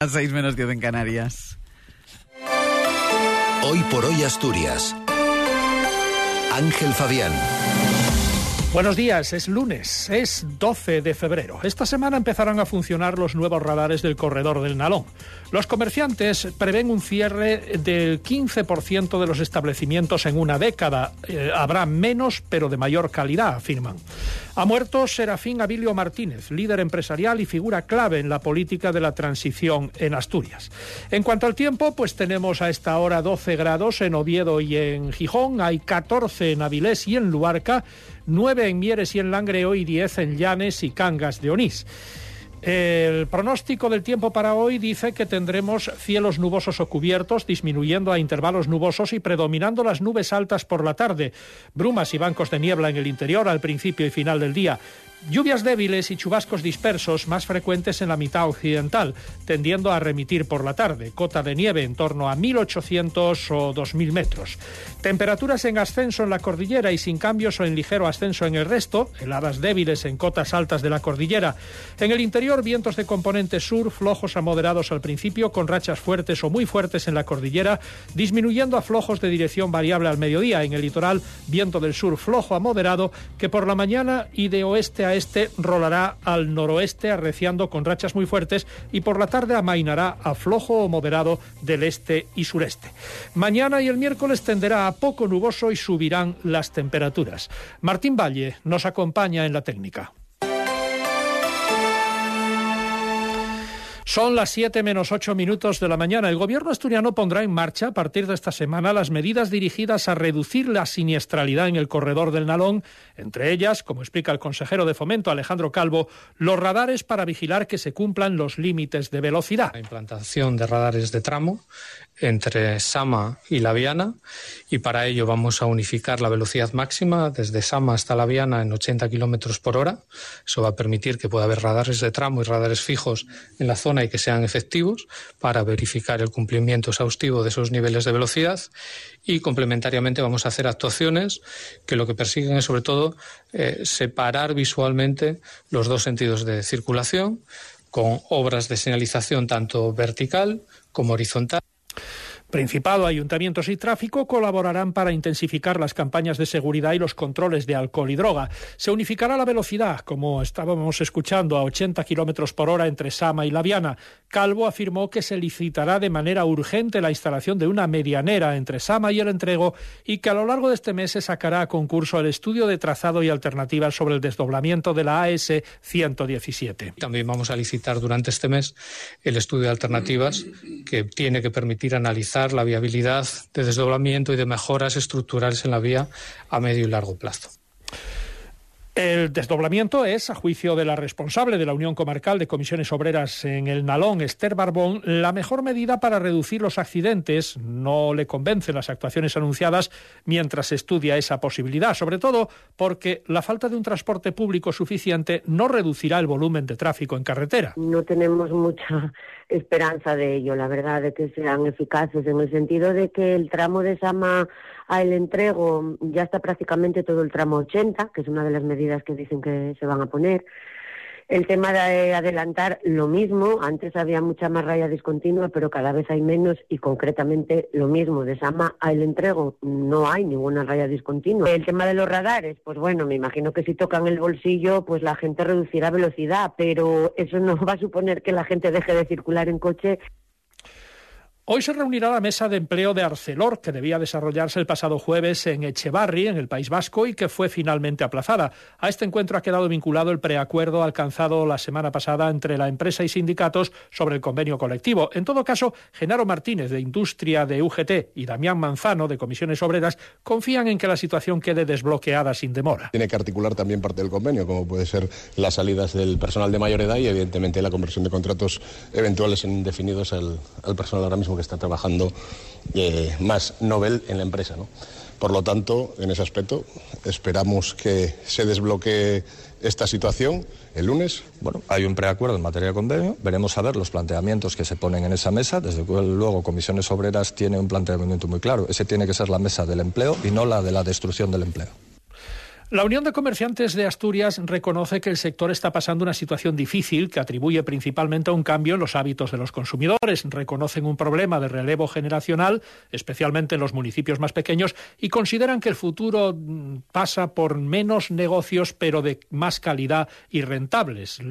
A 6 menos 10 en Canarias. Hoy por hoy Asturias. Ángel Fabián. Buenos días, es lunes, es 12 de febrero. Esta semana empezarán a funcionar los nuevos radares del corredor del Nalón. Los comerciantes prevén un cierre del 15% de los establecimientos en una década. Eh, habrá menos, pero de mayor calidad, afirman. Ha muerto Serafín Abilio Martínez, líder empresarial y figura clave en la política de la transición en Asturias. En cuanto al tiempo, pues tenemos a esta hora 12 grados en Oviedo y en Gijón, hay 14 en Avilés y en Luarca, 9 en Mieres y en Langreo y 10 en Llanes y Cangas de Onís. El pronóstico del tiempo para hoy dice que tendremos cielos nubosos o cubiertos, disminuyendo a intervalos nubosos y predominando las nubes altas por la tarde, brumas y bancos de niebla en el interior al principio y final del día. Lluvias débiles y chubascos dispersos más frecuentes en la mitad occidental, tendiendo a remitir por la tarde. Cota de nieve en torno a 1.800 o 2.000 metros. Temperaturas en ascenso en la cordillera y sin cambios o en ligero ascenso en el resto. Heladas débiles en cotas altas de la cordillera. En el interior, vientos de componente sur, flojos a moderados al principio, con rachas fuertes o muy fuertes en la cordillera, disminuyendo a flojos de dirección variable al mediodía. En el litoral, viento del sur flojo a moderado, que por la mañana y de oeste a este rolará al noroeste arreciando con rachas muy fuertes y por la tarde amainará a flojo o moderado del este y sureste. Mañana y el miércoles tenderá a poco nuboso y subirán las temperaturas. Martín Valle nos acompaña en la técnica. Son las 7 menos 8 minutos de la mañana. El gobierno asturiano pondrá en marcha a partir de esta semana las medidas dirigidas a reducir la siniestralidad en el corredor del Nalón, entre ellas, como explica el consejero de Fomento Alejandro Calvo, los radares para vigilar que se cumplan los límites de velocidad. La implantación de radares de tramo entre Sama y La Viana y para ello vamos a unificar la velocidad máxima desde Sama hasta La Viana en 80 kilómetros por hora. Eso va a permitir que pueda haber radares de tramo y radares fijos en la zona y que sean efectivos para verificar el cumplimiento exhaustivo de esos niveles de velocidad y complementariamente vamos a hacer actuaciones que lo que persiguen es sobre todo eh, separar visualmente los dos sentidos de circulación con obras de señalización tanto vertical como horizontal. Principado, ayuntamientos y tráfico colaborarán para intensificar las campañas de seguridad y los controles de alcohol y droga. Se unificará la velocidad, como estábamos escuchando, a 80 kilómetros por hora entre Sama y Laviana. Calvo afirmó que se licitará de manera urgente la instalación de una medianera entre Sama y el entrego y que a lo largo de este mes se sacará a concurso el estudio de trazado y alternativas sobre el desdoblamiento de la AS 117. También vamos a licitar durante este mes el estudio de alternativas que tiene que permitir analizar la viabilidad de desdoblamiento y de mejoras estructurales en la vía a medio y largo plazo. El desdoblamiento es, a juicio de la responsable de la Unión Comarcal de Comisiones Obreras en el Nalón, Esther Barbón, la mejor medida para reducir los accidentes. No le convencen las actuaciones anunciadas mientras estudia esa posibilidad, sobre todo porque la falta de un transporte público suficiente no reducirá el volumen de tráfico en carretera. No tenemos mucha esperanza de ello, la verdad, de que sean eficaces, en el sentido de que el tramo de Sama a el entrego ya está prácticamente todo el tramo 80, que es una de las medidas que dicen que se van a poner. El tema de adelantar lo mismo, antes había mucha más raya discontinua, pero cada vez hay menos y concretamente lo mismo, de Sama a el entrego no hay ninguna raya discontinua. El tema de los radares, pues bueno, me imagino que si tocan el bolsillo, pues la gente reducirá velocidad, pero eso no va a suponer que la gente deje de circular en coche Hoy se reunirá la mesa de empleo de Arcelor, que debía desarrollarse el pasado jueves en Echevarri, en el País Vasco, y que fue finalmente aplazada. A este encuentro ha quedado vinculado el preacuerdo alcanzado la semana pasada entre la empresa y sindicatos sobre el convenio colectivo. En todo caso, Genaro Martínez, de Industria de UGT, y Damián Manzano, de Comisiones Obreras, confían en que la situación quede desbloqueada sin demora. Tiene que articular también parte del convenio, como puede ser las salidas del personal de mayor edad y, evidentemente, la conversión de contratos eventuales en indefinidos al personal ahora mismo que está trabajando eh, más Nobel en la empresa. ¿no? Por lo tanto, en ese aspecto, esperamos que se desbloquee esta situación el lunes. Bueno, hay un preacuerdo en materia de convenio. Veremos a ver los planteamientos que se ponen en esa mesa. Desde luego, Comisiones Obreras tiene un planteamiento muy claro. Ese tiene que ser la mesa del empleo y no la de la destrucción del empleo. La Unión de Comerciantes de Asturias reconoce que el sector está pasando una situación difícil que atribuye principalmente a un cambio en los hábitos de los consumidores. Reconocen un problema de relevo generacional, especialmente en los municipios más pequeños, y consideran que el futuro mm, pasa por menos negocios, pero de más calidad y rentables.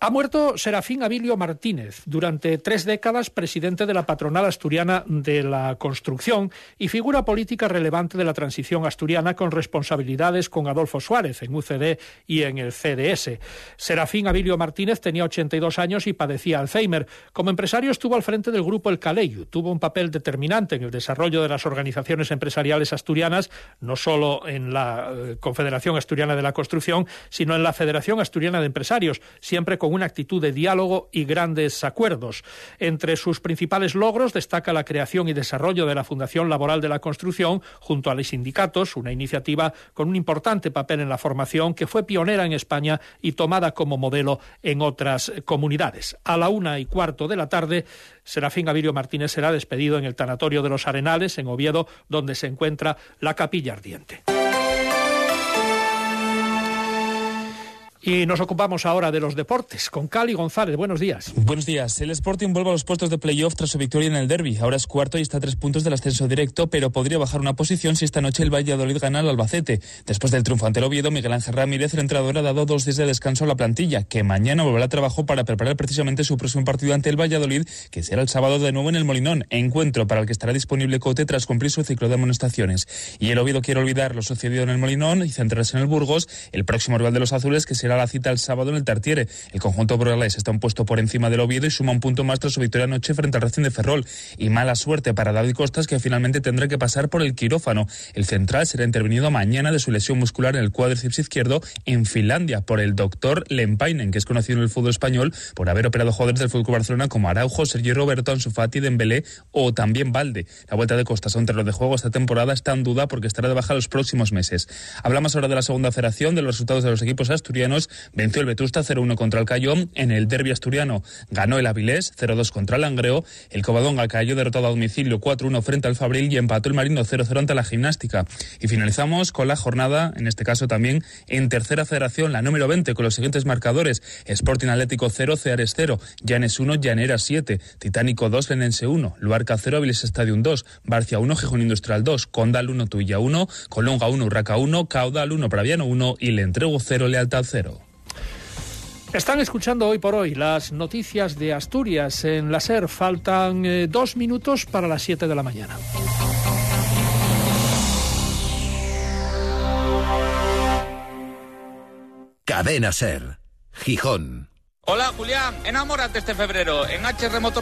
Ha muerto Serafín Abilio Martínez, durante tres décadas presidente de la patronal asturiana de la construcción y figura política relevante de la transición asturiana con responsabilidades con Adolfo Suárez en UCD y en el CDS. Serafín Abilio Martínez tenía 82 años y padecía Alzheimer. Como empresario estuvo al frente del grupo El Caleyu. Tuvo un papel determinante en el desarrollo de las organizaciones empresariales asturianas, no solo en la eh, Confederación Asturiana de la Construcción, sino en la Federación Asturiana de Empresarios, siempre con con una actitud de diálogo y grandes acuerdos. Entre sus principales logros destaca la creación y desarrollo de la Fundación Laboral de la Construcción junto a los sindicatos, una iniciativa con un importante papel en la formación que fue pionera en España y tomada como modelo en otras comunidades. A la una y cuarto de la tarde, Serafín Gavirio Martínez será despedido en el Tanatorio de los Arenales, en Oviedo, donde se encuentra la capilla ardiente. Y nos ocupamos ahora de los deportes con Cali González. Buenos días. Buenos días. El Sporting vuelve a los puestos de playoff tras su victoria en el derby. Ahora es cuarto y está a tres puntos del ascenso directo, pero podría bajar una posición si esta noche el Valladolid gana al Albacete. Después del triunfo ante el Oviedo, Miguel Ángel Ramírez, el entrenador, ha dado dos días de descanso a la plantilla, que mañana volverá a trabajo para preparar precisamente su próximo partido ante el Valladolid, que será el sábado de nuevo en el Molinón. Encuentro para el que estará disponible Cote tras cumplir su ciclo de amonestaciones. Y el Oviedo quiere olvidar lo sucedido en el Molinón y centrarse en el Burgos, el próximo rival de los azules, que será la cita el sábado en el Tartiere. El conjunto burgalés está un puesto por encima del Oviedo y suma un punto más tras su victoria anoche frente al Racing de Ferrol. Y mala suerte para David Costas, que finalmente tendrá que pasar por el quirófano. El central será intervenido mañana de su lesión muscular en el cuádriceps izquierdo en Finlandia por el doctor Lempainen, que es conocido en el fútbol español por haber operado jugadores del Fútbol Barcelona como Araujo, Sergio Roberto, Ansu Fati, Dembélé o también Valde. La vuelta de Costas a un terreno de juego esta temporada está en duda porque estará de baja los próximos meses. Hablamos ahora de la segunda federación, de los resultados de los equipos asturianos. Venció el Vetusta 0-1 contra el Cayón. En el derbi asturiano ganó el Avilés 0-2 contra el Langreo. El Covadonga cayó derrotado a domicilio 4-1 frente al Fabril y empató el Marino 0-0 ante la Gimnástica. Y finalizamos con la jornada, en este caso también en tercera federación, la número 20, con los siguientes marcadores. Sporting Atlético 0, Ceares 0, Llanes 1, Llanera 7, Titánico 2, Lenense 1, Luarca 0, Avilés Stadium 2, Barcia 1, Gijón Industrial 2, Condal 1, Tuya 1, Colonga 1, Urraca 1, Caudal 1, Praviano 1 y Le Entrego 0, Lealtad 0. Están escuchando hoy por hoy las noticias de Asturias en la SER. Faltan eh, dos minutos para las siete de la mañana. Cadena Ser, Gijón. Hola Julián, enamórate este febrero en H Remoto